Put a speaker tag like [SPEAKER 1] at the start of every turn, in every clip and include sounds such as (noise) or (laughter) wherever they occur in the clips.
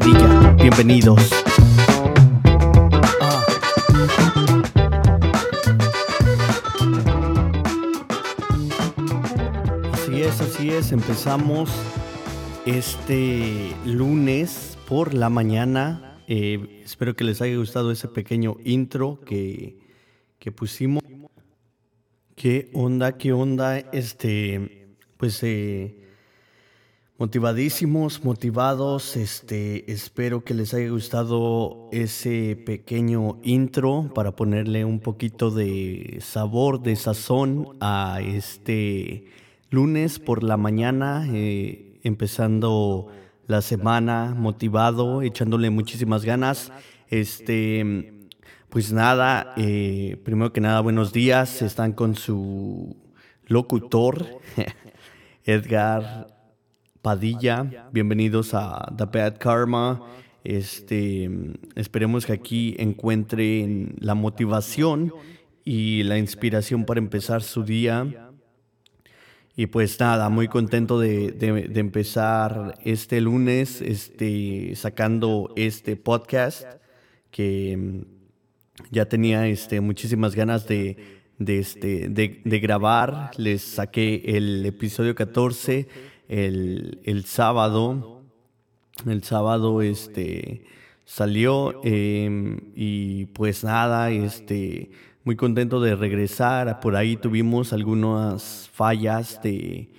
[SPEAKER 1] Bienvenidos. Así es, así es. Empezamos este lunes por la mañana. Eh, espero que les haya gustado ese pequeño intro que, que pusimos. ¿Qué onda? ¿Qué onda? Este, pues eh, motivadísimos, motivados. Este, espero que les haya gustado ese pequeño intro para ponerle un poquito de sabor, de sazón a este lunes por la mañana, eh, empezando la semana motivado, echándole muchísimas ganas. Este, pues nada, eh, primero que nada, buenos días. Están con su locutor, (laughs) Edgar Padilla. Bienvenidos a The Bad Karma. Este, esperemos que aquí encuentren la motivación y la inspiración para empezar su día. Y pues nada, muy contento de, de- empezar este lunes este, sacando este podcast que mm, ya tenía este, muchísimas ganas de, de, este, de grabar. Les saqué el episodio 14 el, el sábado. El sábado este, salió em, y pues nada, este, muy contento de regresar. Por ahí tuvimos algunas fallas de,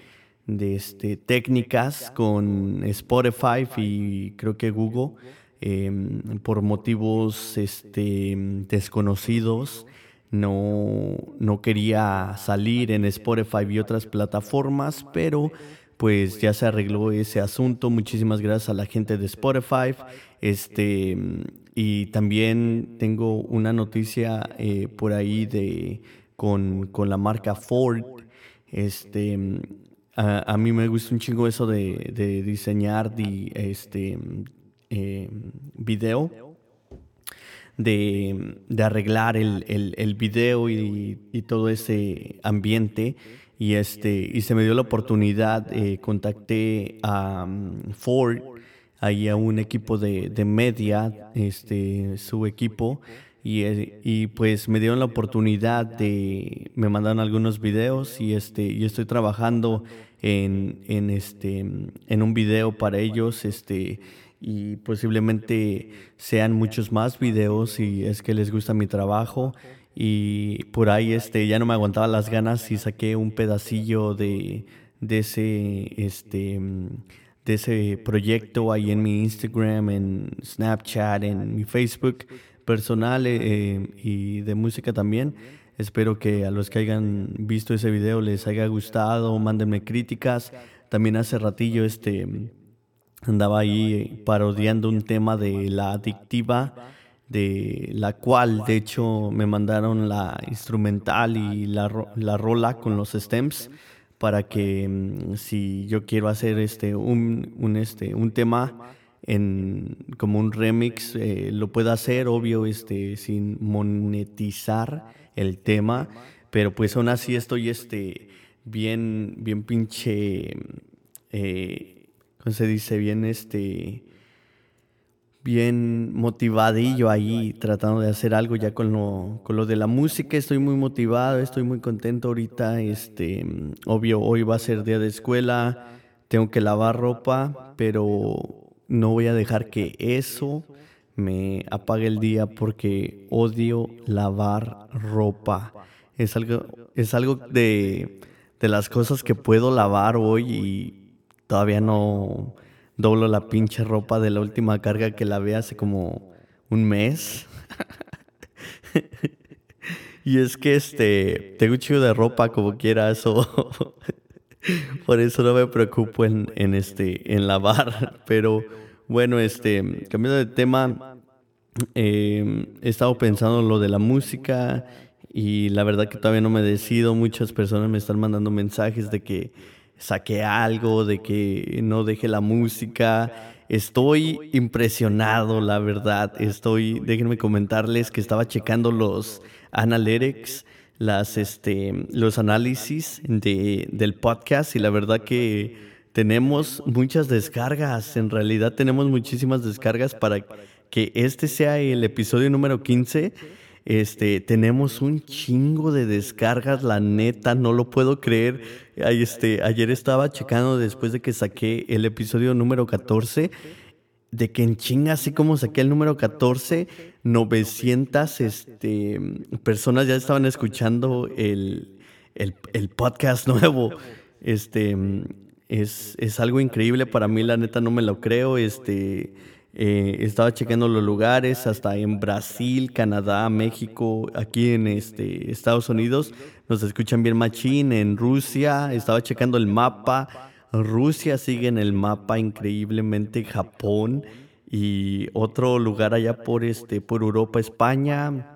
[SPEAKER 1] de este, técnicas con Spotify y creo que Google em, por motivos este, desconocidos. No, no quería salir en Spotify y otras plataformas, pero pues ya se arregló ese asunto. Muchísimas gracias a la gente de Spotify. Este, y también tengo una noticia eh, por ahí de, con, con la marca Ford. Este, a, a mí me gusta un chingo eso de, de diseñar di- este, eh, video de, de arreglar el, el, el video y, y todo ese ambiente. Y, este, y se me dio la oportunidad, eh, contacté a mm, Ford, ahí a un equipo de, de media, este, su equipo, y, eh, y pues me dieron la oportunidad de, me mandaron algunos videos y este, y estoy trabajando en, en, este, en un video para ellos, este, y posiblemente sean muchos más videos si es que les gusta mi trabajo y por ahí este ya no me aguantaba las ganas y saqué un pedacillo de, de ese este de ese proyecto ahí en mi Instagram, en Snapchat, en mi Facebook personal eh, y de música también. Espero que a los que hayan visto ese video les haya gustado, mándenme críticas. También hace ratillo este andaba ahí parodiando un tema de la adictiva, de la cual de hecho me mandaron la instrumental y la, la rola con los stems para que mm, si yo quiero hacer este un, un, este un tema en como un remix eh, lo pueda hacer obvio este sin monetizar el tema pero pues aún así estoy este bien bien pinche eh, ¿cómo se dice? Bien, este, bien motivadillo ahí, tratando de hacer algo ya con lo, con lo de la música. Estoy muy motivado, estoy muy contento ahorita. Este, obvio, hoy va a ser día de escuela, tengo que lavar ropa, pero no voy a dejar que eso me apague el día porque odio lavar ropa. Es algo, es algo de, de las cosas que puedo lavar hoy y todavía no doblo la pinche ropa de la última carga que lavé hace como un mes. (laughs) y es que este, tengo un chico de ropa como quieras (laughs) o por eso no me preocupo en, en, este, en lavar. (laughs) Pero bueno, este, cambiando de tema, eh, he estado pensando en lo de la música y la verdad que todavía no me decido. Muchas personas me están mandando mensajes de que saqué algo, de que no deje la música. Estoy impresionado, la verdad. Estoy, déjenme comentarles que estaba checando los analytics, las, este, los análisis de, del podcast y la verdad que tenemos muchas descargas. En realidad tenemos muchísimas descargas para que este sea el episodio número 15 este, tenemos un chingo de descargas, la neta, no lo puedo creer. Este, ayer estaba checando después de que saqué el episodio número 14, de que en chinga, así como saqué el número 14, 900 este, personas ya estaban escuchando el, el, podcast (laughs) nuevo. Este, es, es algo increíble para mí, la neta, no me lo creo. Este eh, estaba checando los lugares, hasta en Brasil, Canadá, México, aquí en este, Estados Unidos, nos escuchan bien machín, en Rusia, estaba checando el mapa, Rusia sigue en el mapa increíblemente, Japón y otro lugar allá por, este, por Europa, España,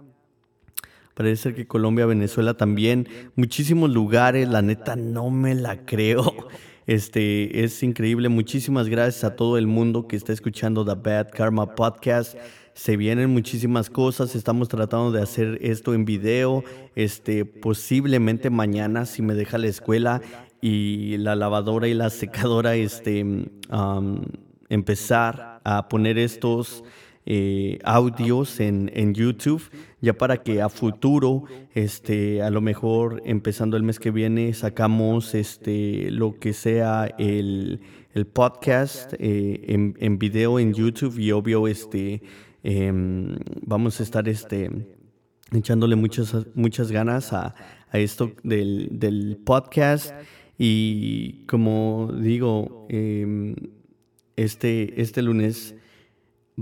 [SPEAKER 1] Parece ser que Colombia, Venezuela también. Muchísimos lugares, la neta no me la creo. Este, es increíble. Muchísimas gracias a todo el mundo que está escuchando The Bad Karma Podcast. Se vienen muchísimas cosas. Estamos tratando de hacer esto en video. Este, posiblemente mañana, si me deja la escuela y la lavadora y la secadora, este, empezar a poner estos eh, audios en, en, YouTube, ya para que a futuro, este, a lo mejor empezando el mes que viene, sacamos este, lo que sea el, el podcast eh, en, en, video en YouTube y obvio este, em, vamos a estar este, echándole muchas, muchas ganas a, a esto del, del, podcast. Y como digo, em, este, este lunes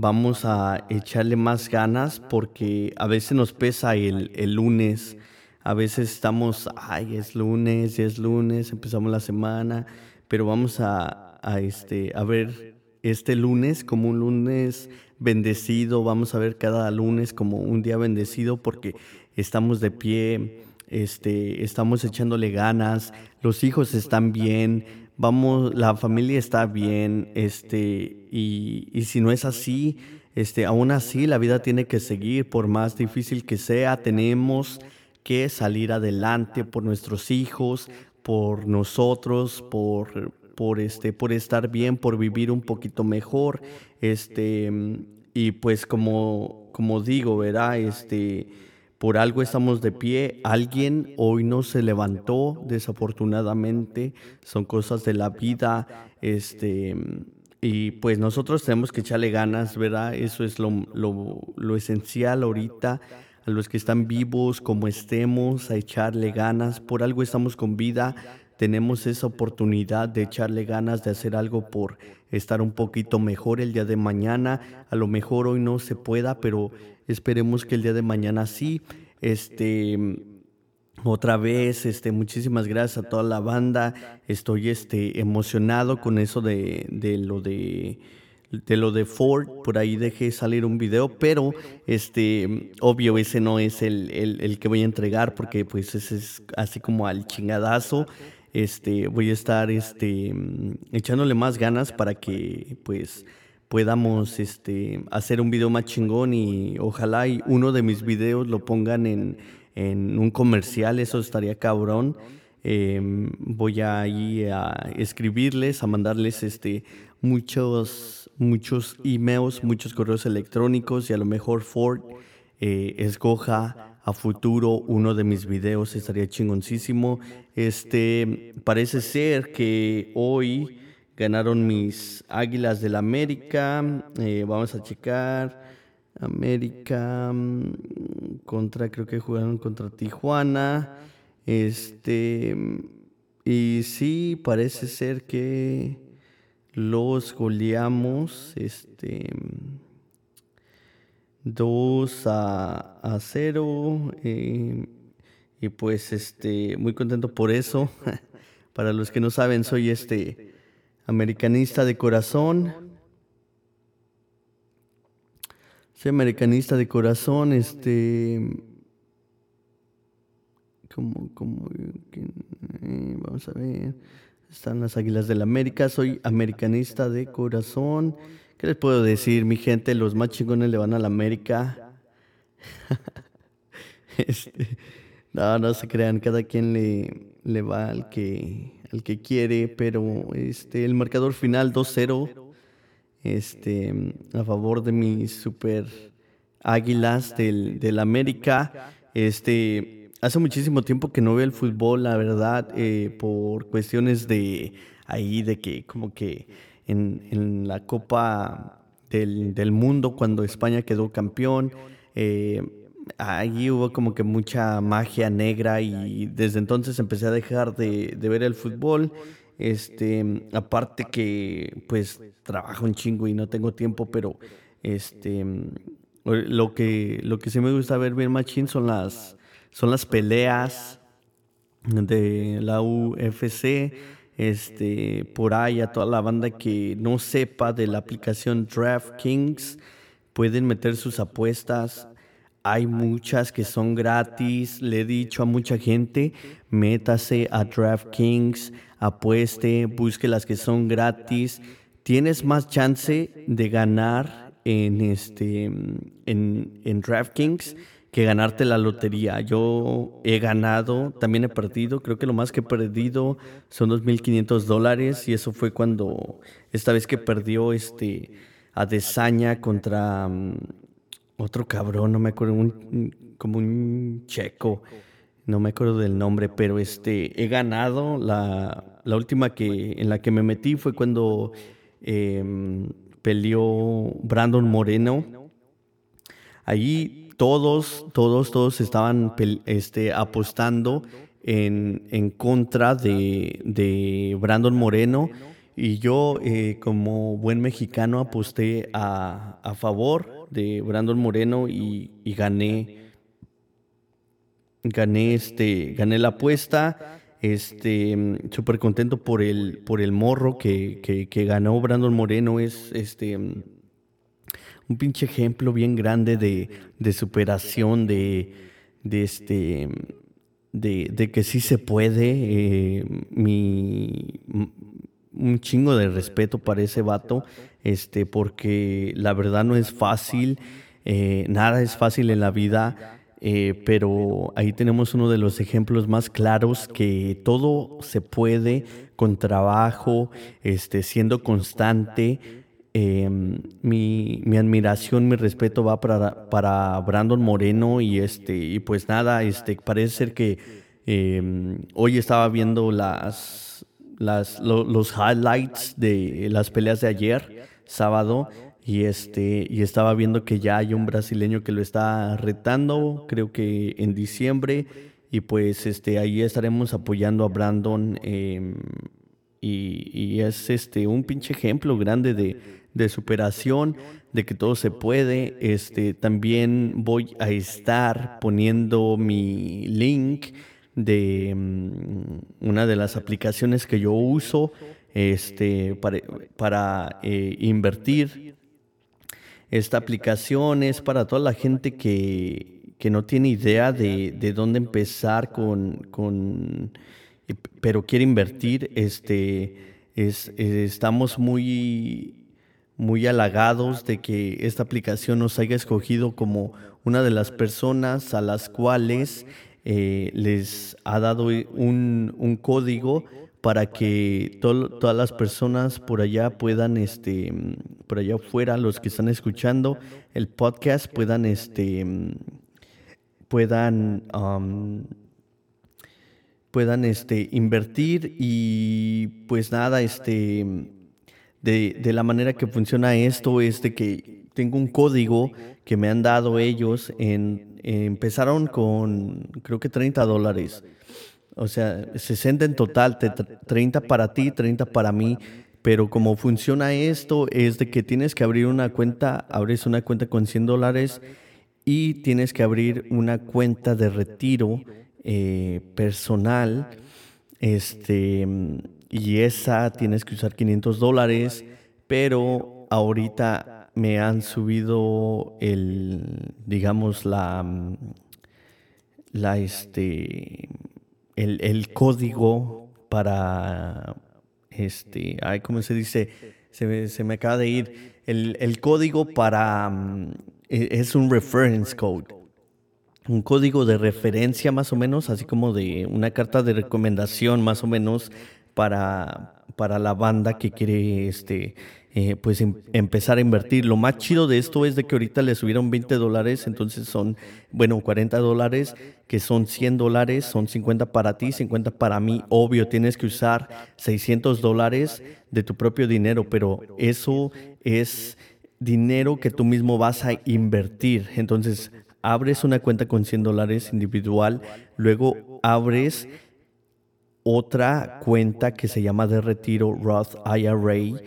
[SPEAKER 1] vamos a echarle más ganas porque a veces nos pesa el, el lunes. A veces estamos, ay, es lunes, es lunes, empezamos la semana, pero vamos a, a, este, a ver este lunes como un lunes bendecido, vamos a ver cada lunes como un día bendecido porque estamos de pie, este, estamos echándole ganas, los hijos están bien, vamos, la familia está bien, este, y, y, si no es así, este, aún así la vida tiene que seguir, por más difícil que sea, tenemos que salir adelante por nuestros hijos, por nosotros, por, por, este, por estar bien, por vivir un poquito mejor, este, y pues como, como digo, ¿verdad? Este, por algo estamos de pie. Alguien hoy no se levantó, desafortunadamente. Son cosas de la vida. Este, y pues nosotros tenemos que echarle ganas, ¿verdad? Eso es lo, lo, lo esencial ahorita. A los que están vivos, como estemos, a echarle ganas. Por algo estamos con vida. Tenemos esa oportunidad de echarle ganas, de hacer algo por estar un poquito mejor el día de mañana. A lo mejor hoy no se pueda, pero Esperemos que el día de mañana sí. Este, otra vez, este, muchísimas gracias a toda la banda. Estoy este, emocionado con eso de, de lo de de lo de Ford, por ahí dejé salir un video, pero este, obvio ese no es el, el, el, que voy a entregar porque pues ese es así como al chingadazo. Este, voy a estar este, echándole más ganas para que pues podamos este, hacer un video más chingón y ojalá y uno de mis videos lo pongan en, en un comercial, eso estaría cabrón. Em, voy a ir a escribirles, a mandarles este, muchos, muchos emails, muchos correos electrónicos y a lo mejor Ford eh, escoja a futuro uno de mis videos, estaría chingoncísimo. Este, parece ser que hoy Ganaron mis Águilas del América. Eh, vamos a checar. América mm, contra, creo que jugaron contra Tijuana. Este. Y sí, parece ser que los goleamos. Este. 2 a, a 0. Eh, y pues este, muy contento por eso. (laughs) Para los que no saben, soy este americanista de corazón. Soy americanista de corazón, este como, como, eh, vamos a ver, están las Águilas del América, soy americanista de corazón. ¿Qué les puedo decir, mi gente? Los más chingones le van a la América. (laughs) este, no, no se crean, cada quien le, le va al que, al que quiere, pero este, el marcador final 2-0 este, a favor de mis super águilas del, del América. Este, hace muchísimo tiempo que no veo el fútbol, la verdad, eh, por cuestiones de ahí, de que como que en, la Copa del, Mundo, cuando España quedó campeón, eh, allí hubo como que mucha magia negra y desde entonces empecé a dejar de, ver el fútbol. Este, aparte que pues trabajo un chingo y no tengo tiempo, pero este lo que lo que sí me gusta ver bien machín son las son las peleas de la UFC, este por ahí a toda la banda que no sepa de la aplicación DraftKings pueden meter sus apuestas hay muchas que son gratis. Le he dicho a mucha gente, métase a DraftKings, apueste, busque las que son gratis. Tienes más chance de ganar en este en, en DraftKings que ganarte la lotería. Yo he ganado, también he perdido, creo que lo más que he perdido son 2.500 dólares y eso fue cuando, esta vez que perdió este Adesanya contra otro cabrón, no me acuerdo, un, como un checo, no me acuerdo del nombre, pero este, he ganado. La, la última que, en la que me metí fue cuando em, peleó Brandon Moreno. Allí todos, todos, todos estaban este, apostando en, en contra de, de Brandon Moreno. Y yo, eh, como buen mexicano, aposté a, a favor de Brandon Moreno y, gané, gané, este, gané la apuesta. Este, súper contento por el, por el morro que, que, ganó Brandon Moreno. Es este, un pinche ejemplo bien grande de, de superación, de, de este, de, de, que sí se puede. Eh, mi, un chingo de respeto para ese vato, este, porque la verdad no es fácil, eh, nada es fácil en la vida, eh, pero ahí tenemos uno de los ejemplos más claros que todo se puede con trabajo, este, siendo constante. Em, mi, mi, admiración, mi respeto va para, para Brandon Moreno y este y pues nada, este parece ser que em, hoy estaba viendo las las, los highlights de las peleas de ayer, sábado, y, este, y estaba viendo que ya hay un brasileño que lo está retando, creo que en diciembre, y pues este, ahí estaremos apoyando a Brandon. Em, y, es este, un pinche ejemplo grande de, de superación, de que todo se puede. Este, también voy a estar poniendo mi link de mm, una de las aplicaciones que yo uso este, para, para eh, invertir. Esta aplicación es para toda la gente que, que no tiene idea de, de dónde empezar con, con, pero quiere invertir. Este, es, estamos muy, muy halagados de que esta aplicación nos haya escogido como una de las personas a las cuales eh, les ha dado un, código para que todas las personas por allá puedan, este, por allá afuera, los que están escuchando el podcast, puedan, este, puedan, puedan, este, invertir y pues nada, este, de, de la manera que funciona esto es de que tengo un código que me han dado ellos en empezaron con creo que 30 dólares. O sea, 60 en total, 30 para ti, 30 para mí. Pero como funciona esto es de que tienes que abrir una cuenta, abres una cuenta con 100 dólares y tienes que abrir una cuenta de retiro eh, personal. Este, y esa tienes que usar 500 dólares, pero ahorita me han subido el, digamos, la, la, este, el, el código para, este, ay, ¿cómo se dice? Se me, se me acaba de ir. El, el código para, e, es un reference code un código de referencia más o menos, así como de una carta de recomendación más o menos para, para la banda que quiere este, eh, pues em, empezar a invertir. Lo más chido de esto es de que ahorita le subieron 20 dólares, entonces son, bueno, 40 dólares, que son 100 dólares, son 50 para ti, 50 para mí. Obvio, tienes que usar 600 dólares de tu propio dinero, pero eso es dinero que tú mismo vas a invertir. Entonces, abres una cuenta con 100 dólares individual, luego abres otra cuenta que se llama de retiro Roth IRA.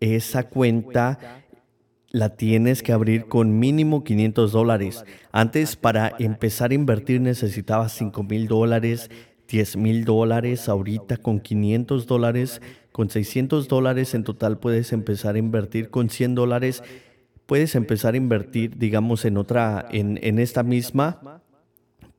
[SPEAKER 1] Esa cuenta la tienes que abrir con mínimo 500 dólares. Antes para empezar a invertir necesitabas 5 mil dólares, 10 mil dólares. Ahorita con 500 dólares, con 600 dólares en total puedes empezar a invertir. Con 100 dólares puedes empezar a invertir, digamos, en otra, en, en esta misma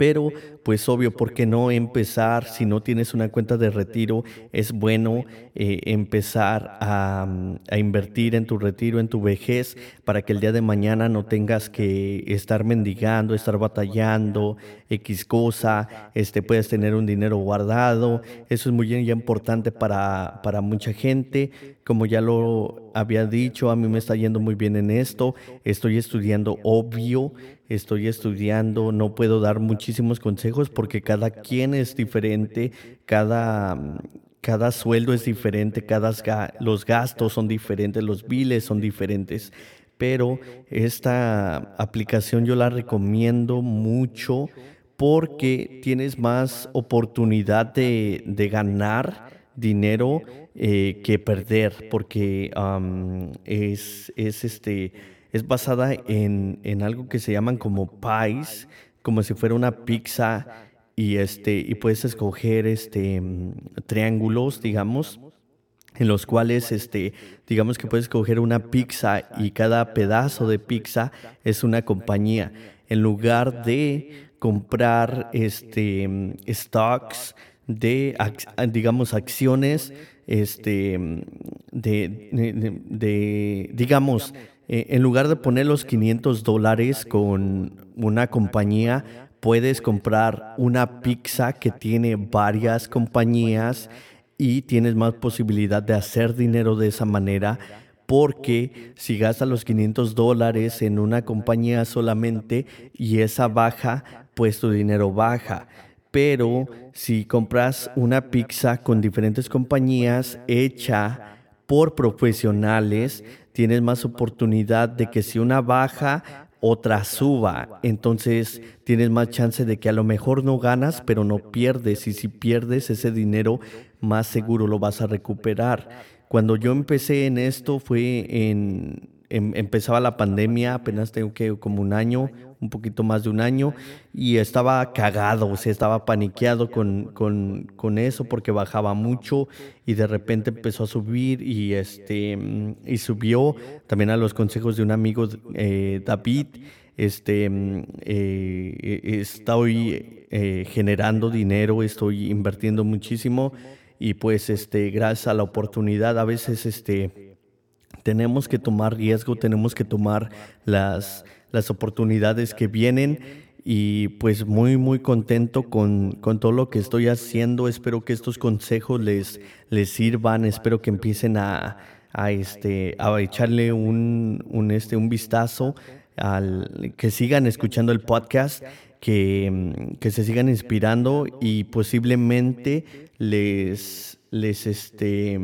[SPEAKER 1] pero pues obvio, ¿por qué no empezar? Si no tienes una cuenta de retiro, es bueno eh, empezar a, invertir en tu retiro, en tu vejez, para que el día de mañana no tengas que estar mendigando, estar batallando, X cosa, este, puedes tener un dinero guardado. Eso es muy importante para, para mucha gente. Como ya lo había dicho, a mí me está yendo muy bien en esto. Estoy estudiando obvio estoy estudiando, no puedo dar muchísimos consejos porque cada quien es diferente, cada, cada sueldo es diferente, cada, los gastos son diferentes, los biles son diferentes. Pero esta aplicación yo la recomiendo mucho porque tienes más oportunidad de, de ganar dinero eh, que perder, porque es, es este es basada en, en algo que se llaman como pies, como si fuera una pizza y este y puedes escoger este triángulos, digamos, en los cuales este digamos que puedes escoger una pizza y cada pedazo de pizza es una compañía. En lugar de comprar este stocks de digamos acciones este de, de, de digamos eh, en lugar de poner los 500 dólares con una compañía, puedes comprar una pizza que tiene varias compañías y tienes más posibilidad de hacer dinero de esa manera porque si gastas los 500 dólares en una compañía solamente y esa baja, pues tu dinero baja. Pero si compras una pizza con diferentes compañías hecha por profesionales, tienes más oportunidad de que si una baja, otra suba. Entonces tienes más chance de que a lo mejor no ganas, pero no pierdes. Y si pierdes ese dinero, más seguro lo vas a recuperar. Cuando yo empecé en esto fue en, em, empezaba la pandemia, apenas tengo que como un año, un poquito más de un año, y estaba cagado, o sea, estaba paniqueado con, con, con, eso porque bajaba mucho y de repente empezó a subir y, este, y subió también a los consejos de un amigo, eh, David. Este, eh, estoy eh, generando dinero, estoy invirtiendo muchísimo y pues este, gracias a la oportunidad a veces este, tenemos que tomar riesgo, tenemos que tomar las las oportunidades que vienen y pues muy muy contento con, con, todo lo que estoy haciendo. Espero que estos consejos les, les sirvan, espero que empiecen a, a, este, a echarle un, un, este, un vistazo, al, que sigan escuchando el podcast, que, que se sigan inspirando y posiblemente les, les, este,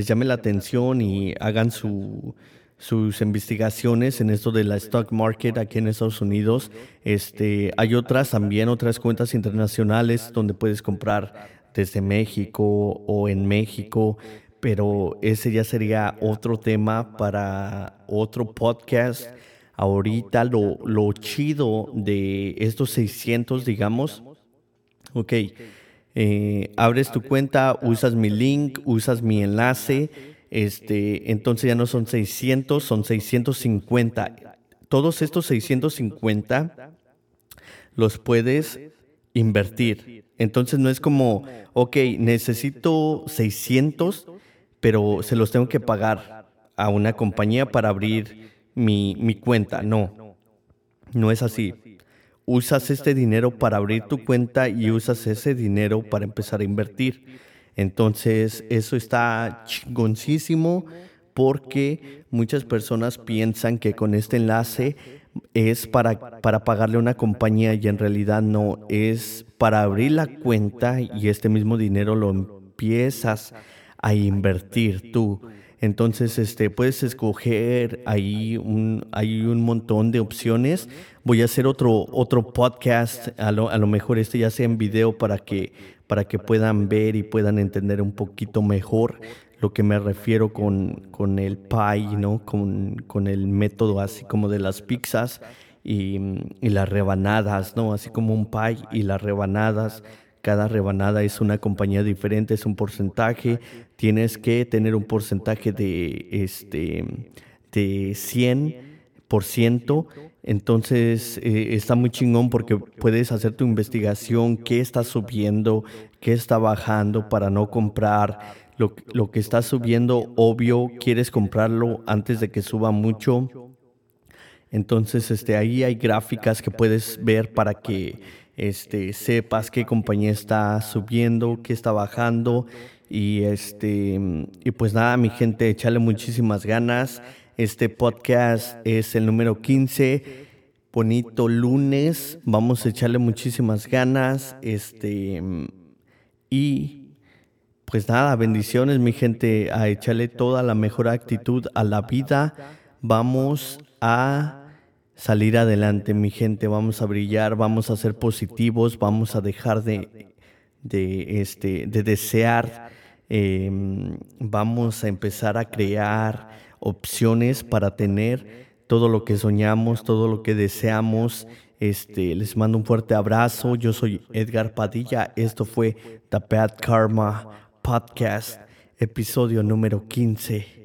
[SPEAKER 1] les llame la atención y hagan su sus investigaciones en esto de la stock market aquí en Estados Unidos. Este, hay otras también, otras cuentas internacionales donde puedes comprar desde México o en México, pero ese ya sería otro tema para otro podcast. Ahorita lo, lo chido de estos 600, digamos, ok, eh, abres tu cuenta, usas mi link, usas mi enlace, este, entonces ya no son 600, son 650. Todos estos 650 los puedes invertir. Entonces no es como, ok, necesito 600, pero se los tengo que pagar a una compañía para abrir mi, mi cuenta. No, no es así. Usas este dinero para abrir tu cuenta y usas ese dinero para empezar a invertir. Entonces, eso está chingoncísimo porque muchas personas piensan que con este enlace es para, para pagarle a una compañía y en realidad no, es para abrir la cuenta y este mismo dinero lo empiezas a invertir tú. Entonces, este, puedes escoger ahí un, hay un montón de opciones. Voy a hacer otro, otro podcast, a lo, a lo mejor este ya sea en video para que, para que puedan ver y puedan entender un poquito mejor lo que me refiero con, con el pie, ¿no? Con, con, el método así como de las pizzas y, y, las rebanadas, ¿no? Así como un pie y las rebanadas. Cada rebanada es una compañía diferente, es un porcentaje. Tienes que tener un porcentaje de, este, de 100%. Entonces eh, está muy chingón porque puedes hacer tu investigación, qué está subiendo, qué está bajando para no comprar lo, que está subiendo, obvio, quieres comprarlo antes de que suba mucho. Entonces, este, ahí hay gráficas que puedes ver para que este, sepas qué compañía está subiendo, qué está bajando. Y, este, y pues nada, mi gente, échale muchísimas ganas. Este podcast es el número 15. Bonito lunes. Vamos a echarle muchísimas ganas. Este, y pues nada, bendiciones mi gente, a echarle toda la mejor actitud a la vida. Vamos a salir adelante mi gente, vamos a brillar, vamos a ser positivos, vamos a dejar de, de, este, de desear, em, vamos a empezar a crear opciones para tener todo lo que soñamos, todo lo que deseamos. Este, les mando un fuerte abrazo. Yo soy Edgar Padilla. Esto fue The Bad Karma Podcast, episodio número 15.